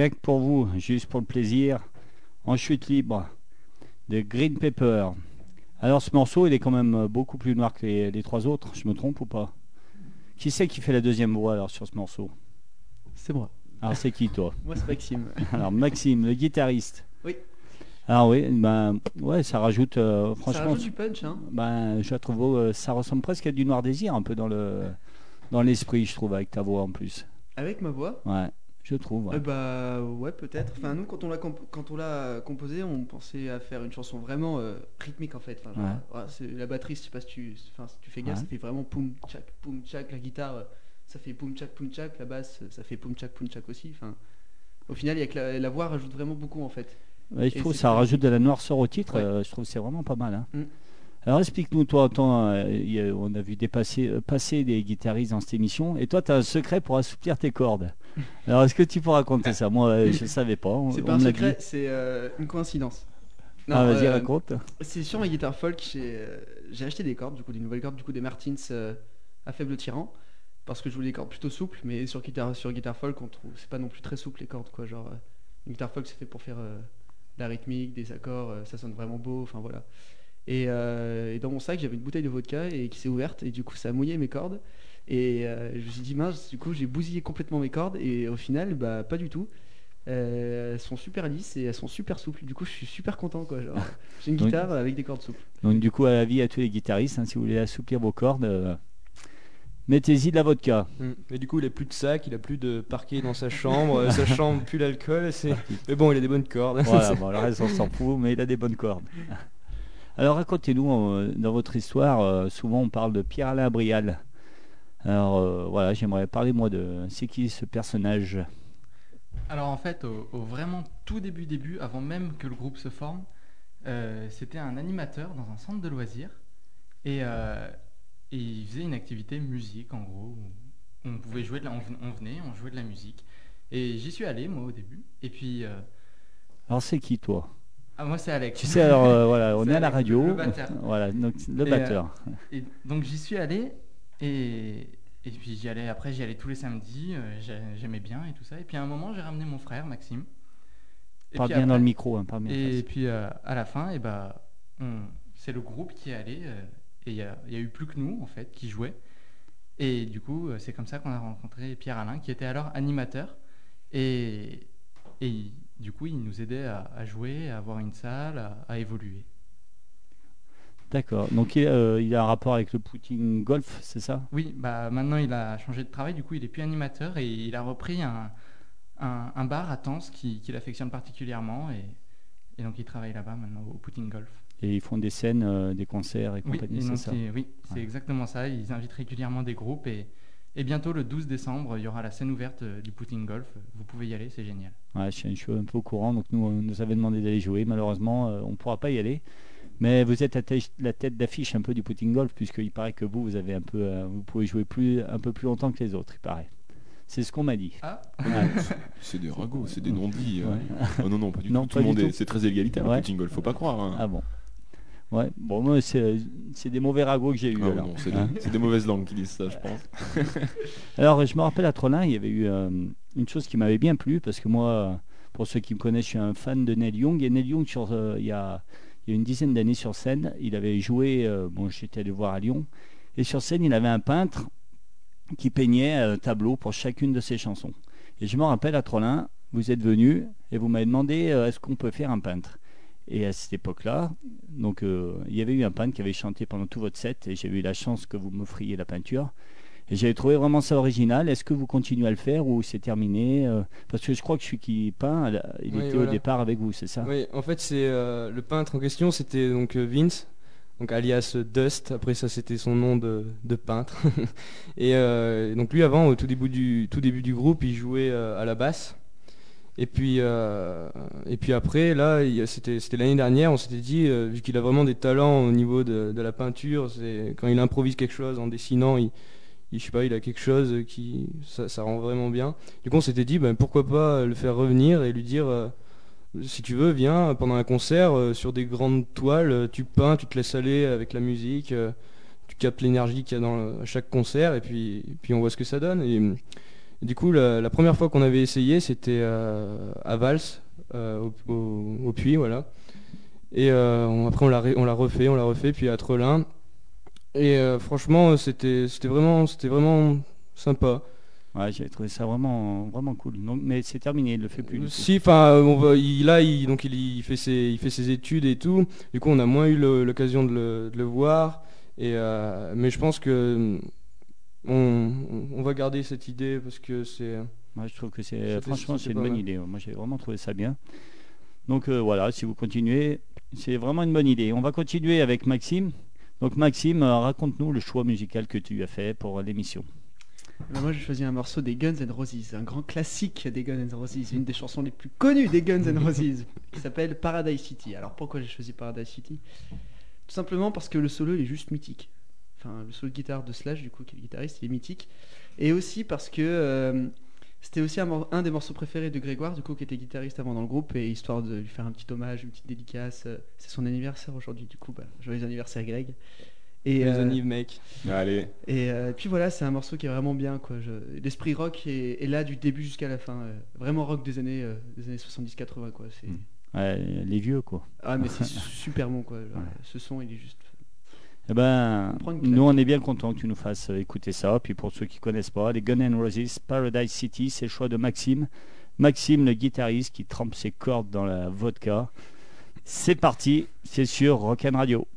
[SPEAKER 1] Rien que pour vous, juste pour le plaisir, en chute libre, de Green Pepper. Alors ce morceau, il est quand même beaucoup plus noir que les, les trois autres, je me trompe ou pas? Qui c'est qui fait la deuxième voix alors sur ce morceau?
[SPEAKER 6] C'est moi.
[SPEAKER 1] Alors c'est qui toi?
[SPEAKER 6] Moi, c'est Maxime.
[SPEAKER 1] Alors Maxime, le guitariste.
[SPEAKER 6] Oui.
[SPEAKER 1] Alors oui, ben ouais, ça rajoute euh,
[SPEAKER 6] Ça
[SPEAKER 1] franchement,
[SPEAKER 6] rajoute du punch, hein.
[SPEAKER 1] ben je trouve, euh, ça ressemble presque à du Noir Désir un peu dans le dans l'esprit, je trouve, avec ta voix en plus.
[SPEAKER 6] Avec ma voix?
[SPEAKER 1] Ouais, je trouve. ouais.
[SPEAKER 6] Eh bah ouais peut-être. Enfin nous quand on l'a comp- quand on l'a composé on pensait à faire une chanson vraiment euh, rythmique en fait. Enfin, genre,
[SPEAKER 1] Ouais.
[SPEAKER 6] voilà, c'est- la batterie je sais pas si tu, enfin, si tu fais gaffe ça fait vraiment poum tchak poum tchak. La guitare ça fait poum tchak poum tchak. La basse ça fait poum tchak poum tchak aussi. Enfin au final il y a que la, la voix rajoute vraiment beaucoup en fait.
[SPEAKER 1] Je
[SPEAKER 6] Et
[SPEAKER 1] trouve ça rajoute de la noirceur au titre. Euh, je trouve que c'est vraiment pas mal. hein.
[SPEAKER 6] Mm.
[SPEAKER 1] Alors explique-nous, toi, attends, euh, on a vu dépasser, euh, passer des guitaristes dans cette émission, et toi, tu as un secret pour assouplir tes cordes. Alors est-ce que tu peux raconter ça? Moi, euh, je ne savais pas. on-
[SPEAKER 6] C'est
[SPEAKER 1] on
[SPEAKER 6] pas un
[SPEAKER 1] me l'a
[SPEAKER 6] secret,
[SPEAKER 1] dit.
[SPEAKER 6] c'est euh, une coïncidence. Non,
[SPEAKER 1] Ah, vas-y,
[SPEAKER 6] euh,
[SPEAKER 1] raconte.
[SPEAKER 6] C'est sur ma guitare folk, j'ai euh, j'ai acheté des cordes, du coup des nouvelles cordes, du coup des Martins euh, à faible tyran, parce que je voulais des cordes plutôt souples, mais sur guitare, sur guitare folk, on trouve c'est pas non plus très souple les cordes quoi, genre euh, une guitare folk c'est fait pour faire euh, de la rythmique, des accords, euh, ça sonne vraiment beau, enfin voilà. Et, euh, et dans mon sac j'avais une bouteille de vodka et qui s'est ouverte et du coup ça a mouillé mes cordes et euh, je me suis dit mince, du coup j'ai bousillé complètement mes cordes et au final bah pas du tout. Euh, elles sont super lisses et elles sont super souples. Du coup, je suis super content quoi. genre. J'ai une
[SPEAKER 1] Donc-
[SPEAKER 6] guitare avec des cordes souples.
[SPEAKER 1] Donc du coup, à la vie à tous les guitaristes, hein, si vous voulez assouplir vos cordes, euh, mettez-y de la vodka.
[SPEAKER 3] Mm. Et du coup, il a plus de sac, il a plus de parquet dans sa chambre, sa chambre pue l'alcool. c'est- Mais bon, il a des bonnes cordes.
[SPEAKER 1] Voilà, bon, reste on s'en fout, mais il a des bonnes cordes. Alors racontez-nous, dans votre histoire, souvent on parle de Pierre-Alain Brial. Alors euh, voilà, j'aimerais parler moi de... C'est qui ce personnage?
[SPEAKER 4] Alors en fait, au, au vraiment tout début début, avant même que le groupe se forme, euh, c'était un animateur dans un centre de loisirs et, euh, et il faisait une activité musique en gros. où on pouvait jouer de la, on, ven- on venait, on jouait de la musique et j'y suis allé moi au début. Et puis euh,
[SPEAKER 1] Alors c'est qui toi?
[SPEAKER 4] Ah, moi c'est Alex.
[SPEAKER 1] Tu sais, alors euh, voilà, on est à la radio.
[SPEAKER 4] le batteur.
[SPEAKER 1] Voilà, donc, le
[SPEAKER 4] Et,
[SPEAKER 1] batteur.
[SPEAKER 4] Et donc j'y suis allé et, et puis j'y allais après j'y allais tous les samedis, euh, j'ai- j'aimais bien et tout ça. Et puis à un moment j'ai ramené mon frère Maxime Et puis
[SPEAKER 1] bien dans le micro, hein, parle bien.
[SPEAKER 4] Et puis euh, à la fin, et bah, on- c'est le groupe qui est allé euh, et il y a, eu plus que nous en fait qui jouaient. Et du coup, c'est comme ça qu'on a rencontré Pierre Alain, qui était alors animateur. Et, et du coup, il nous aidait à, à jouer, à avoir une salle, à, à évoluer.
[SPEAKER 1] D'accord. Donc il, euh, il a un rapport avec le Poutine Golf, c'est ça?
[SPEAKER 4] Oui, bah maintenant il a changé de travail, du coup il est plus animateur et il a repris un, un, un bar à qui- qu'il affectionne particulièrement et, et donc il travaille là-bas maintenant au Poutine Golf.
[SPEAKER 1] Et ils font des scènes, euh, des concerts et
[SPEAKER 4] Oui,
[SPEAKER 1] compagnie, c'est ça?
[SPEAKER 4] oui, c'est
[SPEAKER 1] Ouais.
[SPEAKER 4] exactement ça. Ils invitent régulièrement des groupes et, et bientôt le 12 décembre, il y aura la scène ouverte euh, du Poutine Golf. Vous pouvez y aller, c'est génial.
[SPEAKER 1] Ouais, je, suis- un peu au courant, donc nous, on nous avait demandé d'aller jouer. Malheureusement, on ne pourra pas y aller. Mais vous êtes la, tête- d'affiche un peu du Poutine Golf, puisqu'il paraît que vous, vous avez un peu, euh, vous pouvez jouer plus, un peu plus longtemps que les autres, il paraît. C'est ce qu'on m'a dit.
[SPEAKER 4] Ah.
[SPEAKER 2] C'est des ragots, c'est des non-dits. euh.
[SPEAKER 1] Ouais.
[SPEAKER 2] Oh non, non, pas du
[SPEAKER 1] Non,
[SPEAKER 2] tout. Le monde c'est très égalitaire,
[SPEAKER 1] Ouais.
[SPEAKER 2] le Poutine Golf, faut pas croire. hein.
[SPEAKER 1] Ah bon. Ouais. Bon, moi, c'est c'est des mauvais ragots que j'ai eu.
[SPEAKER 2] Ah c'est
[SPEAKER 1] Hein.
[SPEAKER 2] des, c'est des mauvaises langues qui disent ça, je pense.
[SPEAKER 1] Alors, je me rappelle à Trollin, il y avait eu euh, une chose qui m'avait bien plu, parce que moi, pour ceux qui me connaissent, je suis un fan de Neil Young. Et Neil Young, sur, euh, il, y a, une dizaine d'années sur scène, il avait joué, euh, bon, j'étais allé voir à Lyon, et sur scène, il avait un peintre qui peignait un tableau pour chacune de ses chansons. Et je me rappelle à Trollin, vous êtes venu et vous m'avez demandé euh, est-ce qu'on peut faire un peintre? Et à cette époque-là, donc euh, il y avait eu un peintre qui avait chanté pendant tout votre set et j'ai eu la chance que vous m'offriez la peinture. Et j'avais trouvé vraiment ça original. Est-ce que vous continuez à le faire ou c'est terminé euh, Parce que je crois que celui qui peint, il
[SPEAKER 3] Oui,
[SPEAKER 1] était au départ avec vous, c'est ça?
[SPEAKER 3] Oui, en fait, c'est euh, le peintre en question, c'était donc euh, Vince, donc alias Dust. Après ça, c'était son nom de, de peintre. et euh, donc lui, avant, au tout début du tout début du groupe, il jouait euh, à la basse. Et puis et puis après, là, c'était l'année dernière, on s'était dit, vu qu'il a vraiment des talents au niveau de, de la peinture, quand il improvise quelque chose en dessinant, il il- je a quelque chose qui ça, rend vraiment bien. Du coup, on s'était dit, ben, pourquoi pas le faire revenir et lui dire, euh, si tu veux, viens pendant un concert euh, sur des grandes toiles, euh, tu peins, tu te laisses aller avec la musique, tu captes l'énergie qu'il y a dans à chaque concert et puis, puis on voit ce que ça donne. Et, du coup, la, première fois qu'on avait essayé, c'était à Vals, au, au- au Puy, voilà. Et après, on l'a refait, on l'a refait, puis à Trelin. Et euh, franchement, c'était vraiment, c'était vraiment sympa.
[SPEAKER 1] Ouais, j'avais trouvé ça vraiment, vraiment cool. Donc, mais c'est terminé, il le fait plus. du tout.
[SPEAKER 3] Si, enfin, on va- il, là, il, donc il, il fait ses, il fait ses études et tout. Du coup, on a moins eu l'occasion de le, de le voir. Et euh, mais je pense que on, on va garder cette idée parce que c'est.
[SPEAKER 1] Moi, je trouve que c'est franchement c'est une bonne
[SPEAKER 3] mal.
[SPEAKER 1] idée. Moi, j'ai vraiment trouvé ça bien. Donc euh, voilà, si vous continuez, c'est vraiment une bonne idée. On va continuer avec Maxime. Donc Maxime, euh, raconte-nous le choix musical que tu as fait pour l'émission.
[SPEAKER 6] Eh ben, moi, j'ai choisi un morceau des Guns N' Roses, un grand classique des Guns N' Roses, une des chansons les plus connues des Guns N' Roses, qui s'appelle Paradise City. Alors pourquoi j'ai choisi Paradise City? Tout simplement parce que le solo est juste mythique. Enfin, le solo de guitare de Slash, du coup, qui est le guitariste, il est mythique. Et aussi parce que euh, c'était aussi un, des morceaux préférés de Grégoire, du coup, qui était guitariste avant dans le groupe, et histoire de lui faire un petit hommage, une petite dédicace. euh, C'est son anniversaire aujourd'hui, du coup, bah, joyeux anniversaire Greg. Et,
[SPEAKER 3] Les
[SPEAKER 6] euh,
[SPEAKER 3] mec.
[SPEAKER 2] Allez,
[SPEAKER 6] et euh, puis voilà, c'est un morceau qui est vraiment bien. quoi. Je- L'esprit rock est, est là du début jusqu'à la fin. euh, vraiment rock des années, euh, des années 70-80. quoi. C'est...
[SPEAKER 1] Mm. Ouais, les vieux, quoi.
[SPEAKER 6] Ah, mais c'est super bon. Quoi. Genre,
[SPEAKER 1] Ouais.
[SPEAKER 6] Ce son, il est juste.
[SPEAKER 1] Eh ben, nous, on est bien content que tu nous fasses euh, écouter ça. Puis pour ceux qui connaissent pas, les Guns N' Roses, Paradise City, c'est le choix de Maxime. Maxime, le guitariste qui trempe ses cordes dans la vodka. C'est parti, c'est sur Rock'n Radio.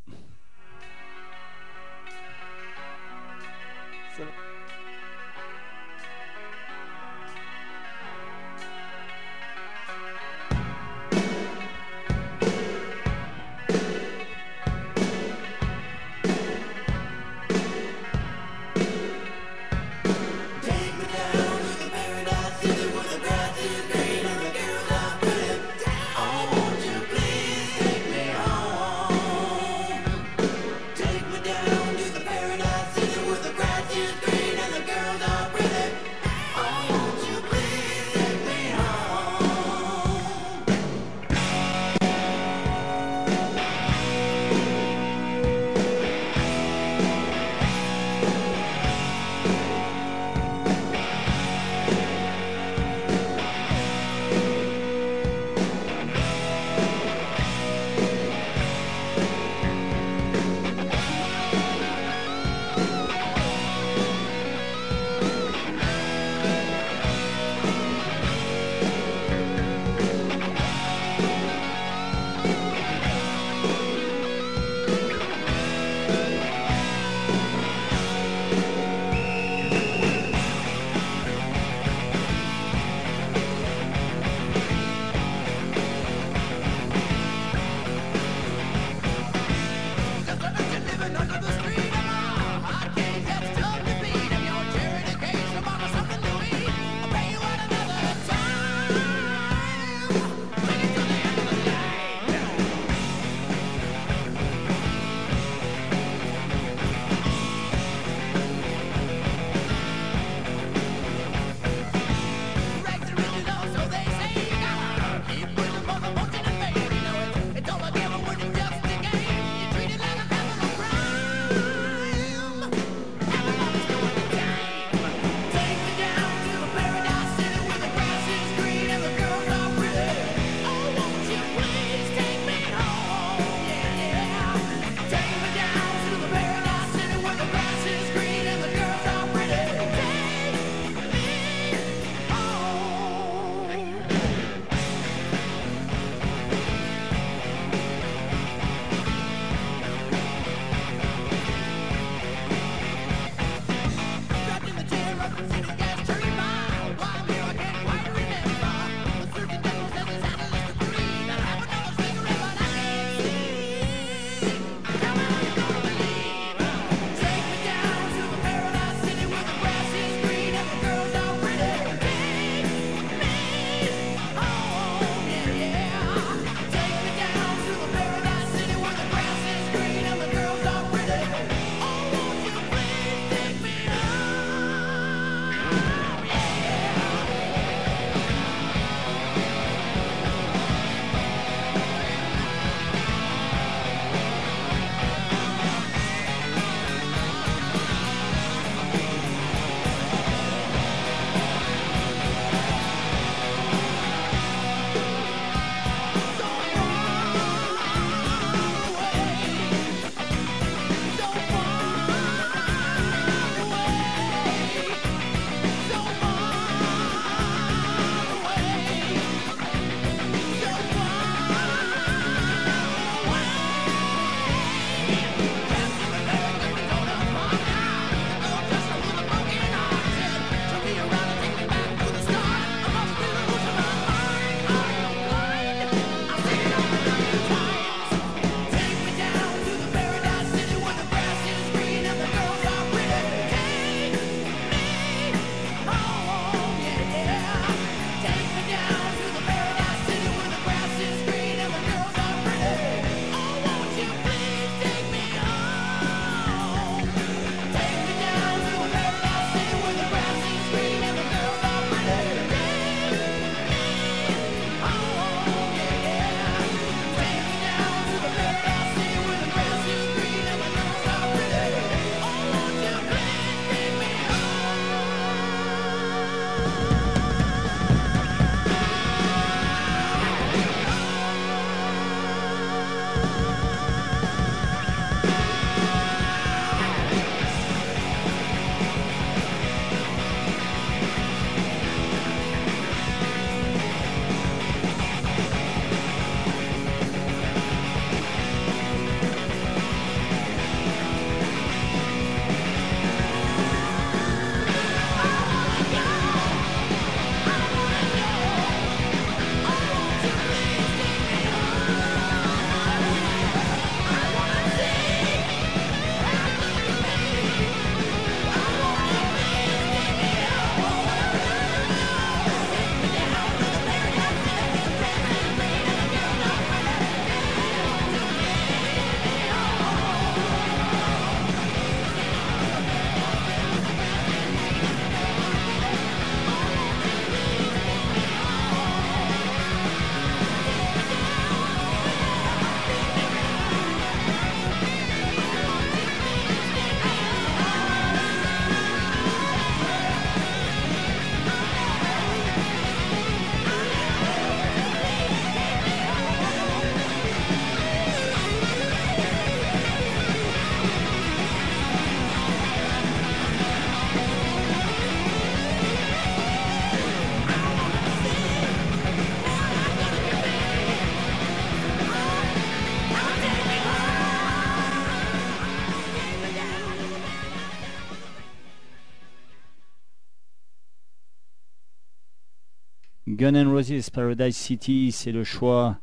[SPEAKER 1] Gun Roses Paradise City, c'est le choix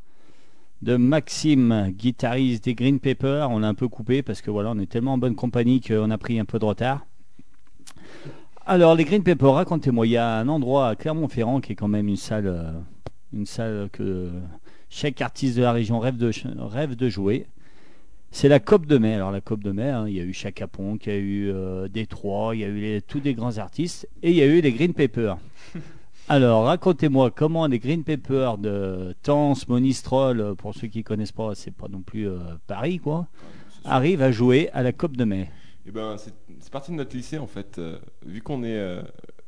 [SPEAKER 1] de Maxime, guitariste des Green Paper. On l'a un peu coupé parce que voilà, on est tellement en bonne compagnie qu'on a pris un peu de retard. Alors, les Green Paper, racontez-moi, il y a un endroit à Clermont-Ferrand qui est quand même une salle, euh, une salle que chaque artiste de la région rêve de, jouer. C'est la COP de mai. Alors la COP de mai, hein, il y a eu Chaka il y a eu euh, Détroit, il y a eu tous des grands artistes et il y a eu les Green Paper. Alors racontez-moi comment les Green Paper de Tans, Monistrol, euh, pour ceux qui connaissent pas, c'est pas non plus euh, Paris quoi, arrivent à jouer à la COP de mai.
[SPEAKER 2] Eh ben, c'est parti de notre lycée en fait. Euh, vu qu'on est euh,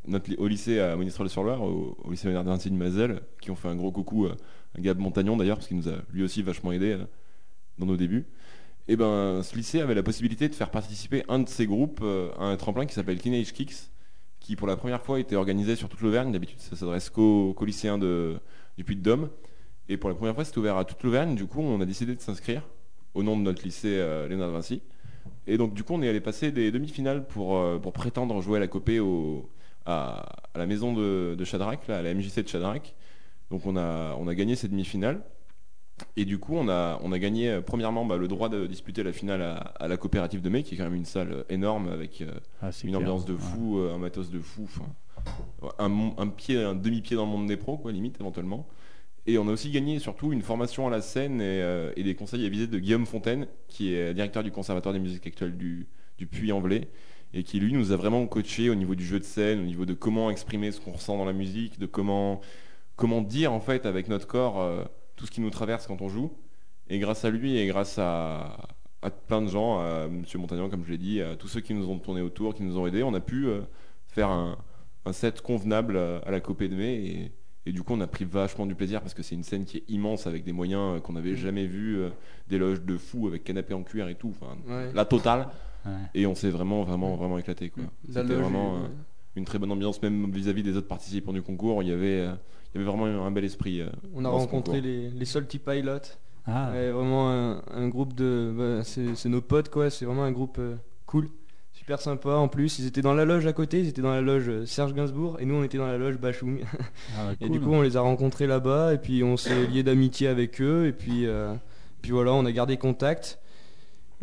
[SPEAKER 2] notre, au lycée à Monistrol-sur-Loire, au, au lycée Bernardin de Mazel, qui ont fait un gros coucou à Gab Montagnon d'ailleurs, parce qu'il nous a lui aussi vachement aidé dans nos débuts. Et ben, ce lycée avait la possibilité de faire participer un de ses groupes à un tremplin qui s'appelle Teenage Kicks, qui pour la première fois était organisé sur toute l'Auvergne. D'habitude, ça s'adresse qu'aux lycéens de, du Puy-de-Dôme. Et pour la première fois, c'était ouvert à toute l'Auvergne. Du coup, on a décidé de s'inscrire au nom de notre lycée euh, Léonard de Vinci. Et donc, du coup, on est allé passer des demi-finales pour, euh, prétendre jouer à la copée à, la maison de, là, à la MJC de Shadrach. Donc on a, on a gagné cette demi-finale. Et du coup, on a, on a gagné euh, premièrement bah, le droit de disputer la finale à, à la coopérative de Mai, qui est quand même une salle euh, énorme avec euh,
[SPEAKER 1] Ah,
[SPEAKER 2] une
[SPEAKER 1] clair.
[SPEAKER 2] ambiance de fou, un matos de fou, un, pied, un demi-pied dans le monde des pros, quoi, limite éventuellement. Et on a aussi gagné surtout une formation à la scène et, euh, et des conseils à visite de Guillaume Fontaine, qui est directeur du Conservatoire des musiques actuelles du, du Puy-en-Velay, et qui lui nous a vraiment coaché au niveau du jeu de scène, au niveau de comment exprimer ce qu'on ressent dans la musique, de comment, comment dire en fait avec notre corps euh, tout ce qui nous traverse quand on joue. Et grâce à lui et grâce à, à plein de gens, à Monsieur Montagnan comme je l'ai dit, à tous ceux qui nous ont tourné autour, qui nous ont aidés, on a pu euh, faire un, un set convenable euh, à la Copée de Mai et, et du coup on a pris vachement du plaisir parce que c'est une scène qui est immense avec des moyens euh, qu'on n'avait jamais vus, euh, des loges de fous avec canapé en cuir et tout, enfin
[SPEAKER 3] Ouais.
[SPEAKER 2] la totale.
[SPEAKER 1] Ouais.
[SPEAKER 2] Et on s'est vraiment vraiment vraiment éclaté quoi.
[SPEAKER 3] La
[SPEAKER 2] C'était vraiment une très bonne ambiance même vis-à-vis des autres participants du concours. Il y avait euh, il y avait vraiment un bel esprit. euh,
[SPEAKER 3] On a rencontré les, les Salty Pilots.
[SPEAKER 1] Ah,
[SPEAKER 3] Ouais, vraiment un, un groupe de. bah, c'est c'est nos potes quoi, c'est vraiment un groupe euh, cool. Super sympa en plus. Ils étaient dans la loge à côté, ils étaient dans la loge Serge Gainsbourg et nous on était dans la loge Bachung.
[SPEAKER 1] ah, bah,
[SPEAKER 3] Et du coup on les a rencontrés là-bas et puis on s'est liés d'amitié avec eux et puis, euh, puis voilà, on a gardé contact.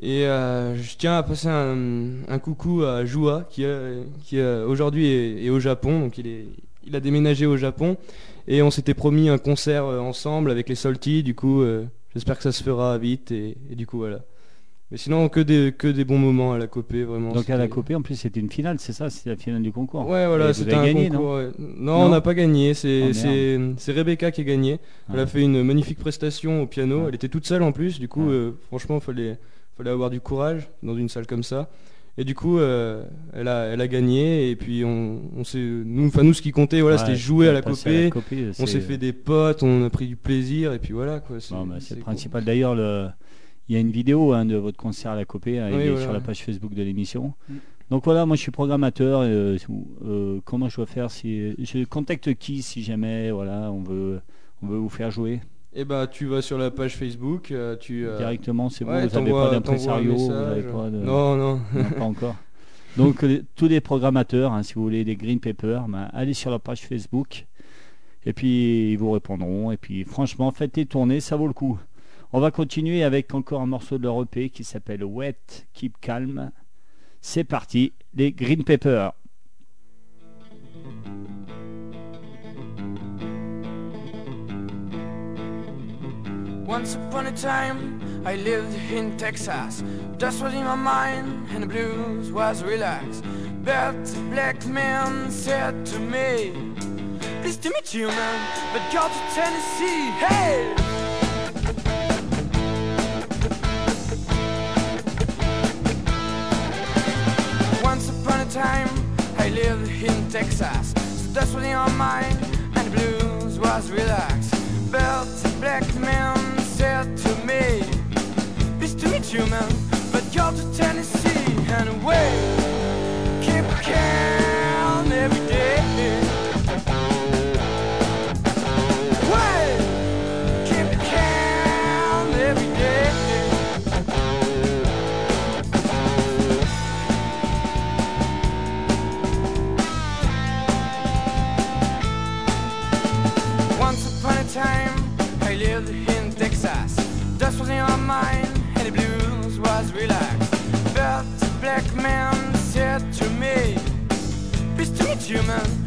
[SPEAKER 3] Et euh, je tiens à passer un, un coucou à Joua qui, euh, qui euh, aujourd'hui est, est au Japon, donc il, est, il a déménagé au Japon et on s'était promis un concert ensemble avec les Salty, du coup j'espère que ça se fera vite et, et du coup voilà. Mais sinon que des, que des bons moments à la copée vraiment.
[SPEAKER 1] Donc à la copée, en plus, c'était une finale, c'est ça? C'était la finale du concours.
[SPEAKER 3] Ouais, voilà, c'était un
[SPEAKER 1] gagné,
[SPEAKER 3] concours. ouais. Non,
[SPEAKER 1] Non?
[SPEAKER 3] on n'a pas gagné.
[SPEAKER 1] Oh,
[SPEAKER 3] C'est Rebecca qui a gagné. Elle
[SPEAKER 1] Ah.
[SPEAKER 3] a fait une magnifique prestation au piano.
[SPEAKER 1] Ouais.
[SPEAKER 3] Elle était toute seule en plus. Du coup, euh, franchement, fallait fallait avoir du courage dans une salle comme ça. Et du coup, euh, elle a elle a gagné. Et puis on, on s'est nous, enfin nous, ce qui comptait, voilà,
[SPEAKER 1] Ouais,
[SPEAKER 3] c'était jouer à la copée.
[SPEAKER 1] copée,
[SPEAKER 3] On
[SPEAKER 1] c'est-
[SPEAKER 3] s'est fait des potes, on a pris du plaisir et puis voilà quoi.
[SPEAKER 1] Bon, bah, c'est le
[SPEAKER 3] cool.
[SPEAKER 1] principal. D'ailleurs, le... il y a une vidéo hein, de votre concert à la Copée, hein,
[SPEAKER 3] Oui, voilà,
[SPEAKER 1] sur la page Facebook de l'émission.
[SPEAKER 8] Mm.
[SPEAKER 1] Donc voilà, moi je suis programmateur. euh, euh, comment je dois faire si je contacte qui si jamais voilà on veut on veut vous faire jouer?
[SPEAKER 3] Et bah tu vas sur la page Facebook, euh, tu euh,
[SPEAKER 1] directement, c'est bon.
[SPEAKER 3] ouais,
[SPEAKER 1] vous n'avez pas d'impresario, vous n'avez pas de
[SPEAKER 3] Non non.
[SPEAKER 1] Non, pas encore. Donc tous les programmateurs, hein, si vous voulez des Green Paper, ben, allez sur leur page Facebook et puis ils vous répondront. Et puis franchement, faites les tournées, ça vaut le coup. On va continuer avec encore un morceau de leur EP qui s'appelle Wet, Keep Calm. C'est parti, les Green Paper.
[SPEAKER 9] Once upon a time, I lived in Texas. Dust was in my mind, and the blues was relaxed. But the black man said to me, Pleased to meet you, man, but go to Tennessee. Hey! Once upon a time, I lived in Texas. That's what in my mind, and the blues was relaxed. But the black man human, but go to Tennessee and away. human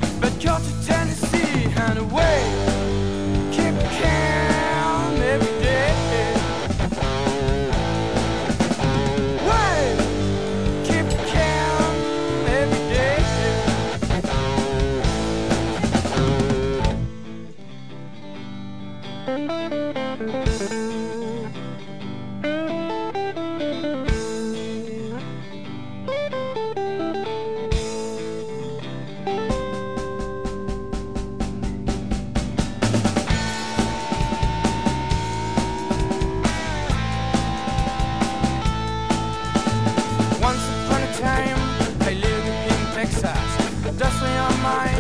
[SPEAKER 9] excess. Dust me on my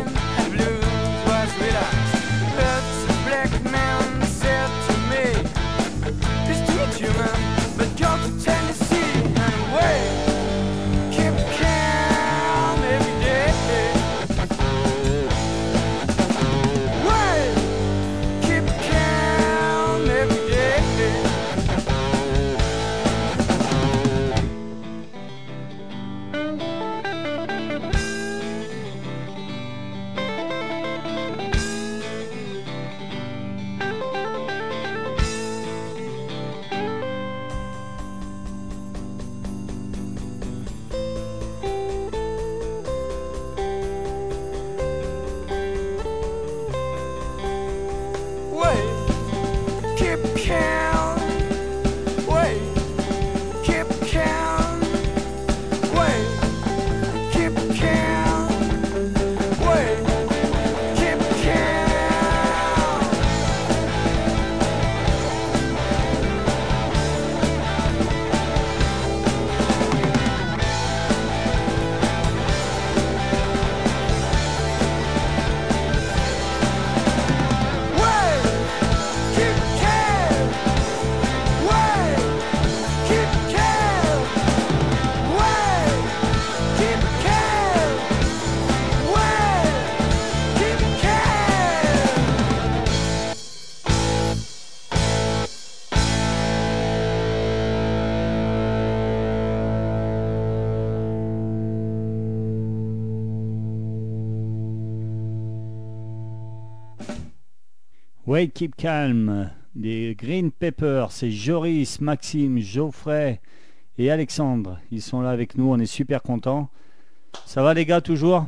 [SPEAKER 9] Keep calm.
[SPEAKER 1] Des Green Peppers, c'est Joris, Maxime, Geoffrey et Alexandre. Ils sont là avec nous, on est super contents. Ça va les gars toujours?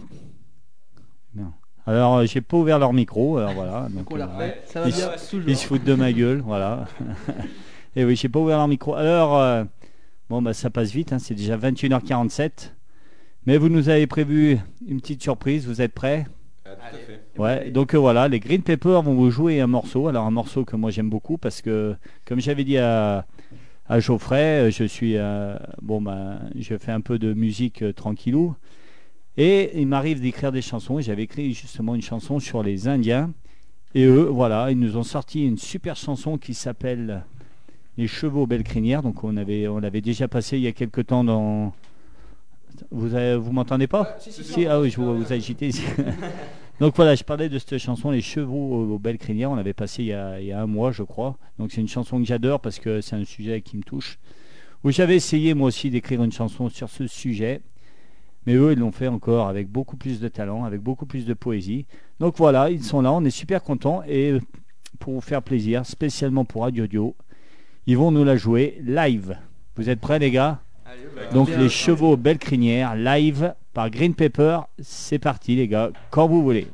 [SPEAKER 1] Alors euh, j'ai pas ouvert leur micro, alors voilà. Donc,
[SPEAKER 6] On l'a refait. Ça va
[SPEAKER 1] Ils-
[SPEAKER 6] bien, toujours.
[SPEAKER 1] ils se foutent de ma gueule, voilà. et oui, j'ai pas ouvert leur micro. Alors, euh, bon bah ça passe vite, hein, c'est déjà 21h47. Mais vous nous avez prévu une petite surprise, vous êtes prêts?
[SPEAKER 2] Ah, tout à fait.
[SPEAKER 1] Ouais, donc euh, voilà, les Green Peppers vont vous jouer un morceau. Alors un morceau que moi j'aime beaucoup parce que, comme j'avais dit à, à Geoffrey, euh, je suis euh, bon bah je fais un peu de musique euh, tranquillou et il m'arrive d'écrire des chansons. Et j'avais écrit justement une chanson sur les Indiens et eux, voilà, ils nous ont sorti une super chanson qui s'appelle Les chevaux belles crinières. Donc on avait on l'avait déjà passé il y a quelque temps dans. Vous avez- vous m'entendez pas si, ah oui, je vous, vous agitez. Donc voilà, je parlais de cette chanson, Les chevaux aux, aux belles crinières. On l'avait passé il y, a, il y a un mois, je crois. Donc c'est une chanson que j'adore parce que c'est un sujet qui me touche. Où j'avais essayé moi aussi d'écrire une chanson sur ce sujet. Mais eux, ils l'ont fait encore avec beaucoup plus de talent, avec beaucoup plus de poésie. Donc voilà, ils sont là, on est super contents. Et pour vous faire plaisir, spécialement pour Radio Dio, ils vont nous la jouer live. Vous êtes prêts les gars? Donc les chevaux belles crinières live par Green Pepper, c'est parti les gars, quand vous voulez.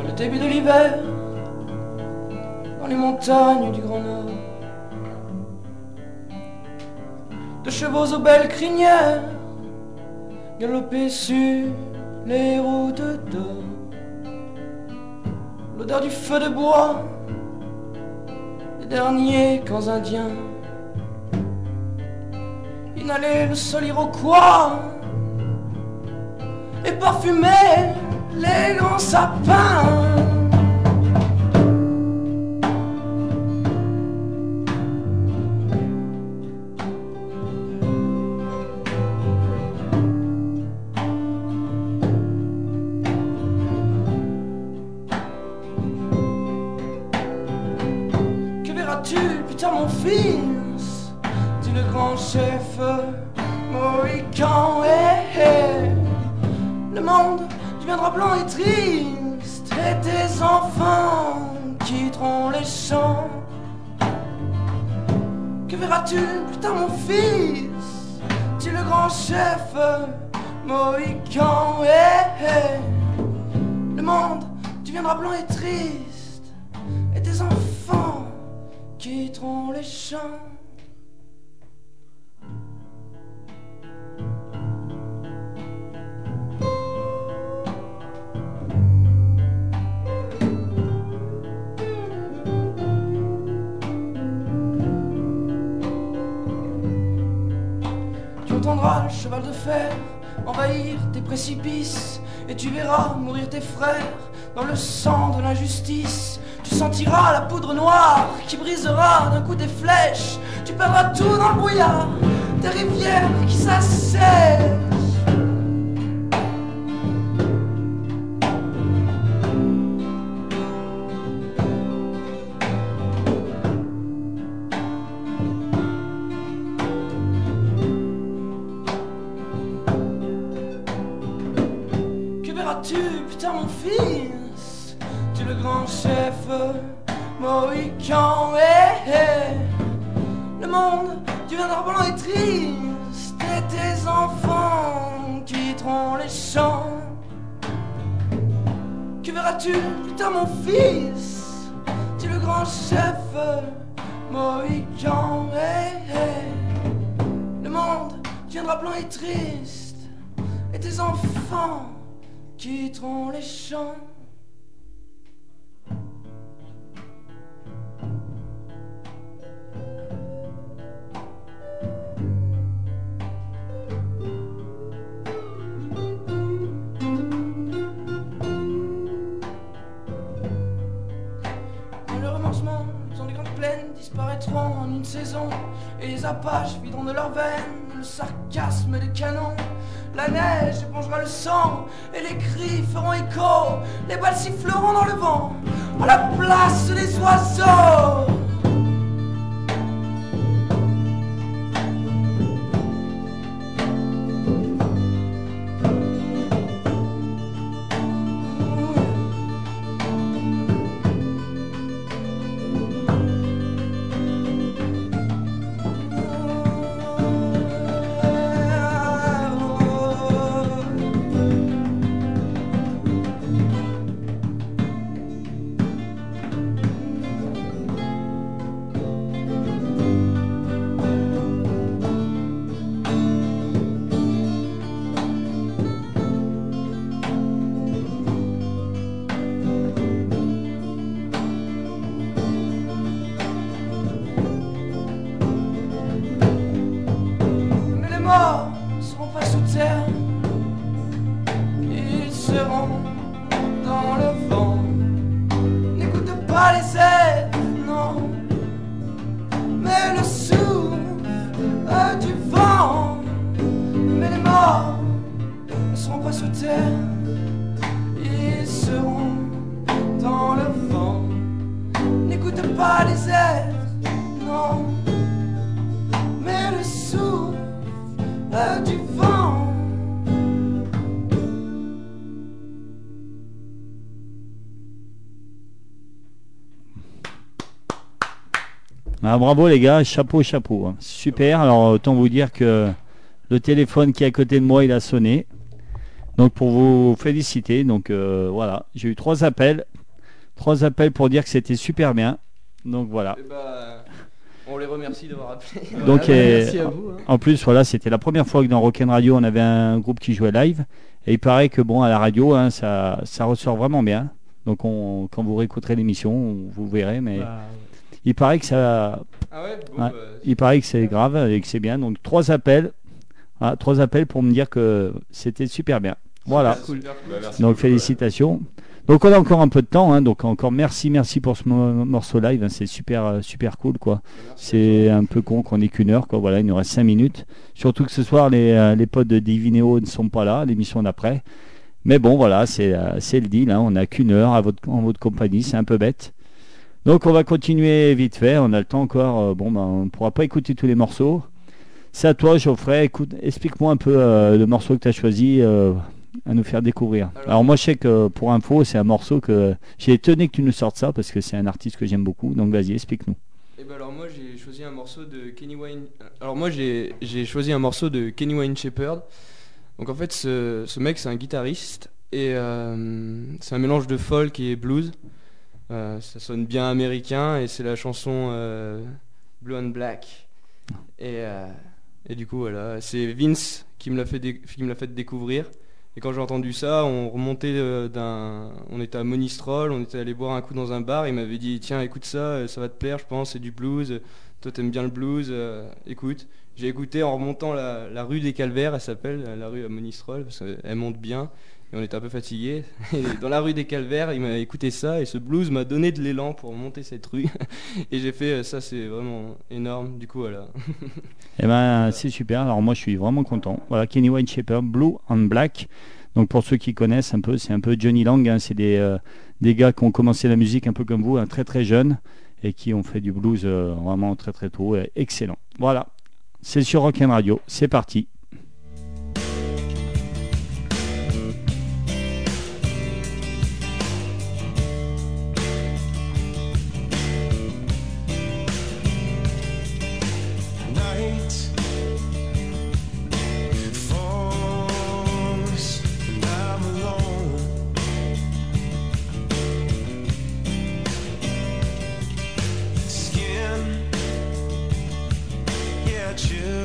[SPEAKER 9] Le début de l'hiver, les montagnes du Grand Nord, de chevaux aux belles crinières, galoper sur les routes d'or. L'odeur du feu de bois, des derniers camps indiens, inhaler le sol iroquois et parfumer les grands sapins. Blanc et triste, et tes enfants quitteront les champs. Que verras-tu, putain mon fils? Dit le grand chef Mohican. eh, eh. Le monde deviendra blanc et triste, et tes enfants quitteront les champs. Le cheval de fer envahir tes précipices et tu verras mourir tes frères dans le sang de l'injustice. Tu sentiras la poudre noire qui brisera d'un coup des flèches. Tu perdras tout dans le brouillard, des rivières qui s'assèchent.
[SPEAKER 1] Ah, bravo les gars, chapeau, chapeau. hein. Super. Alors autant vous dire que le téléphone qui est à côté de moi, il a sonné. Donc pour vous féliciter. Donc euh, voilà, j'ai eu trois appels. Trois appels pour dire que c'était super bien. Donc voilà.
[SPEAKER 3] Eh bah, on les remercie d'avoir appelé.
[SPEAKER 1] Donc,
[SPEAKER 6] Voilà, merci à vous. hein.
[SPEAKER 1] En plus, voilà, c'était la première fois que dans Rock'n Radio, on avait un groupe qui jouait live. Et il paraît que bon, à la radio, hein, ça, ça ressort vraiment bien. Donc on, quand vous réécouterez l'émission, vous verrez. Mais
[SPEAKER 6] Bah,
[SPEAKER 1] il paraît que ça,
[SPEAKER 3] Ah ouais, bon,
[SPEAKER 1] Ouais.
[SPEAKER 3] bah,
[SPEAKER 1] il paraît que c'est grave et que c'est bien. Donc trois appels, Ah, trois appels pour me dire que c'était super bien. Voilà.
[SPEAKER 3] super cool.
[SPEAKER 2] Bah, merci
[SPEAKER 1] Donc
[SPEAKER 2] beaucoup,
[SPEAKER 1] félicitations. Donc on a encore un peu de temps, hein, donc encore merci, merci pour ce mo- morceau live, hein, c'est super, euh, super cool quoi. C'est un peu con qu'on ait qu'une heure, quoi. Voilà, il nous reste cinq minutes. Surtout que ce soir les, euh, les potes de Divinéo ne sont pas là, l'émission d'après. Mais bon, voilà, c'est euh, c'est le deal. hein. On n'a qu'une heure à votre, en votre compagnie, c'est un peu bête. Donc on va continuer vite fait. On a le temps encore. euh, bon, ben, on ne pourra pas écouter tous les morceaux. C'est à toi, Geoffrey. Écoute, explique-moi un peu euh, le morceau que tu as choisi euh, à nous faire découvrir. Alors,
[SPEAKER 3] Alors-
[SPEAKER 1] moi, je sais que pour info, c'est un morceau que j'ai étonné que tu nous sortes ça parce que c'est un artiste que j'aime beaucoup. Donc vas-y, explique-nous.
[SPEAKER 3] Et ben alors moi j'ai choisi un morceau de Kenny Wayne. Alors moi j'ai j'ai choisi un morceau de Kenny Wayne Shepherd. Donc en fait ce, ce mec c'est un guitariste et euh, c'est un mélange de folk et blues. Euh, ça sonne bien américain et c'est la chanson euh, Blue and Black. Et, euh, et du coup voilà c'est Vince qui me l'a fait fait découvrir. Et quand j'ai entendu ça, on remontait d'un, on était à Monistrol, on était allé boire un coup dans un bar. Il m'avait dit tiens écoute ça, ça va te plaire, je pense, c'est du blues. Toi t'aimes bien le blues, écoute. J'ai écouté en remontant la, la rue des Calvaires, elle s'appelle la rue à Monistrol, parce qu'elle monte bien. On était un peu fatigués. Et dans la rue des Calvaires, il m'a écouté ça et ce blues m'a donné de l'élan pour monter cette rue. Et j'ai fait euh, ça, c'est vraiment énorme. Du coup voilà.
[SPEAKER 1] Eh ben, c'est super. Alors moi, je suis vraiment content. Voilà, Kenny Wayne Shepherd, Blue and Black. Donc pour ceux qui connaissent un peu, c'est un peu Johnny Lang. hein. C'est des, euh, des gars qui ont commencé la musique un peu comme vous, hein, très très jeunes, et qui ont fait du blues euh, vraiment très très tôt. excellent. Voilà, c'est sur Rock'n Radio. C'est parti.
[SPEAKER 7] you.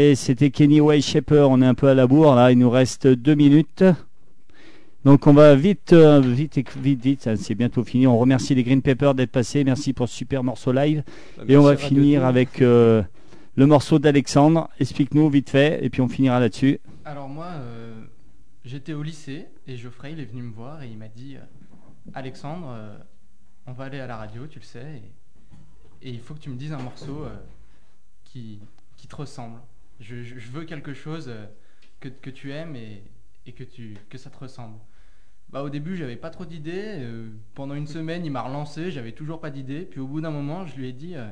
[SPEAKER 1] Allez, c'était Kenny Way Shaper. On est un peu à la bourre là. Il nous reste deux minutes. Donc on va vite, euh, vite, vite, vite. hein, C'est bientôt fini. On remercie les Green Peppers d'être passés. Merci pour ce super morceau live.
[SPEAKER 3] Bah,
[SPEAKER 1] Et on va finir
[SPEAKER 3] Tour.
[SPEAKER 1] avec euh, le morceau d'Alexandre. Explique-nous vite fait. Et puis on finira là-dessus.
[SPEAKER 4] Alors moi, euh, j'étais au lycée et Geoffrey il est venu me voir et il m'a dit euh, Alexandre, euh, on va aller à la radio, tu le sais, et, et il faut que tu me dises un morceau euh, qui, qui te ressemble. Je, veux quelque chose euh, que, tu aimes et, que, ça te ressemble. Bah, au début, j'avais pas trop d'idées. euh, pendant une semaine, il m'a relancé, j'avais toujours pas d'idées. Puis au bout d'un moment, je lui ai dit euh,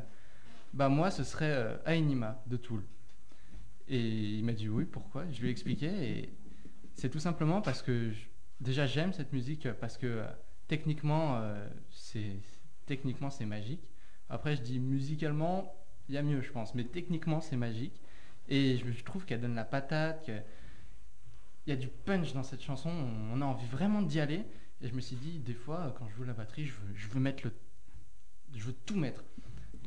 [SPEAKER 4] Bah, moi, ce serait euh, Ainima de Toul. Et il m'a dit oui, pourquoi? Je lui ai expliqué c'est tout simplement parce que déjà j'aime cette musique parce que techniquement c'est magique. Après je dis musicalement il y a mieux je pense, mais techniquement c'est magique et je, je trouve qu'elle donne la patate, que il y a du punch dans cette chanson, on a envie vraiment d'y aller et je me suis dit des fois quand je joue la batterie je veux, je veux mettre le je veux tout mettre.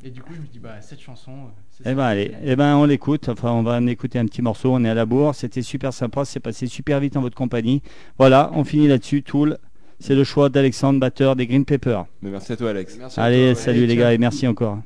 [SPEAKER 4] Et du coup je me dis bah cette chanson euh, c'est
[SPEAKER 1] Eh
[SPEAKER 4] ça
[SPEAKER 1] ben allez, eh ben on l'écoute. Enfin, on va en écouter un petit morceau. On est à la bourre. C'était super sympa. C'est passé super vite en votre compagnie. Voilà, on finit là-dessus. Tool. C'est le choix d'Alexandre, batteur des Green Peppers.
[SPEAKER 2] Mais merci à toi, Alex.
[SPEAKER 3] Merci à
[SPEAKER 1] Allez,
[SPEAKER 3] toi, ouais.
[SPEAKER 1] salut les gars et merci encore.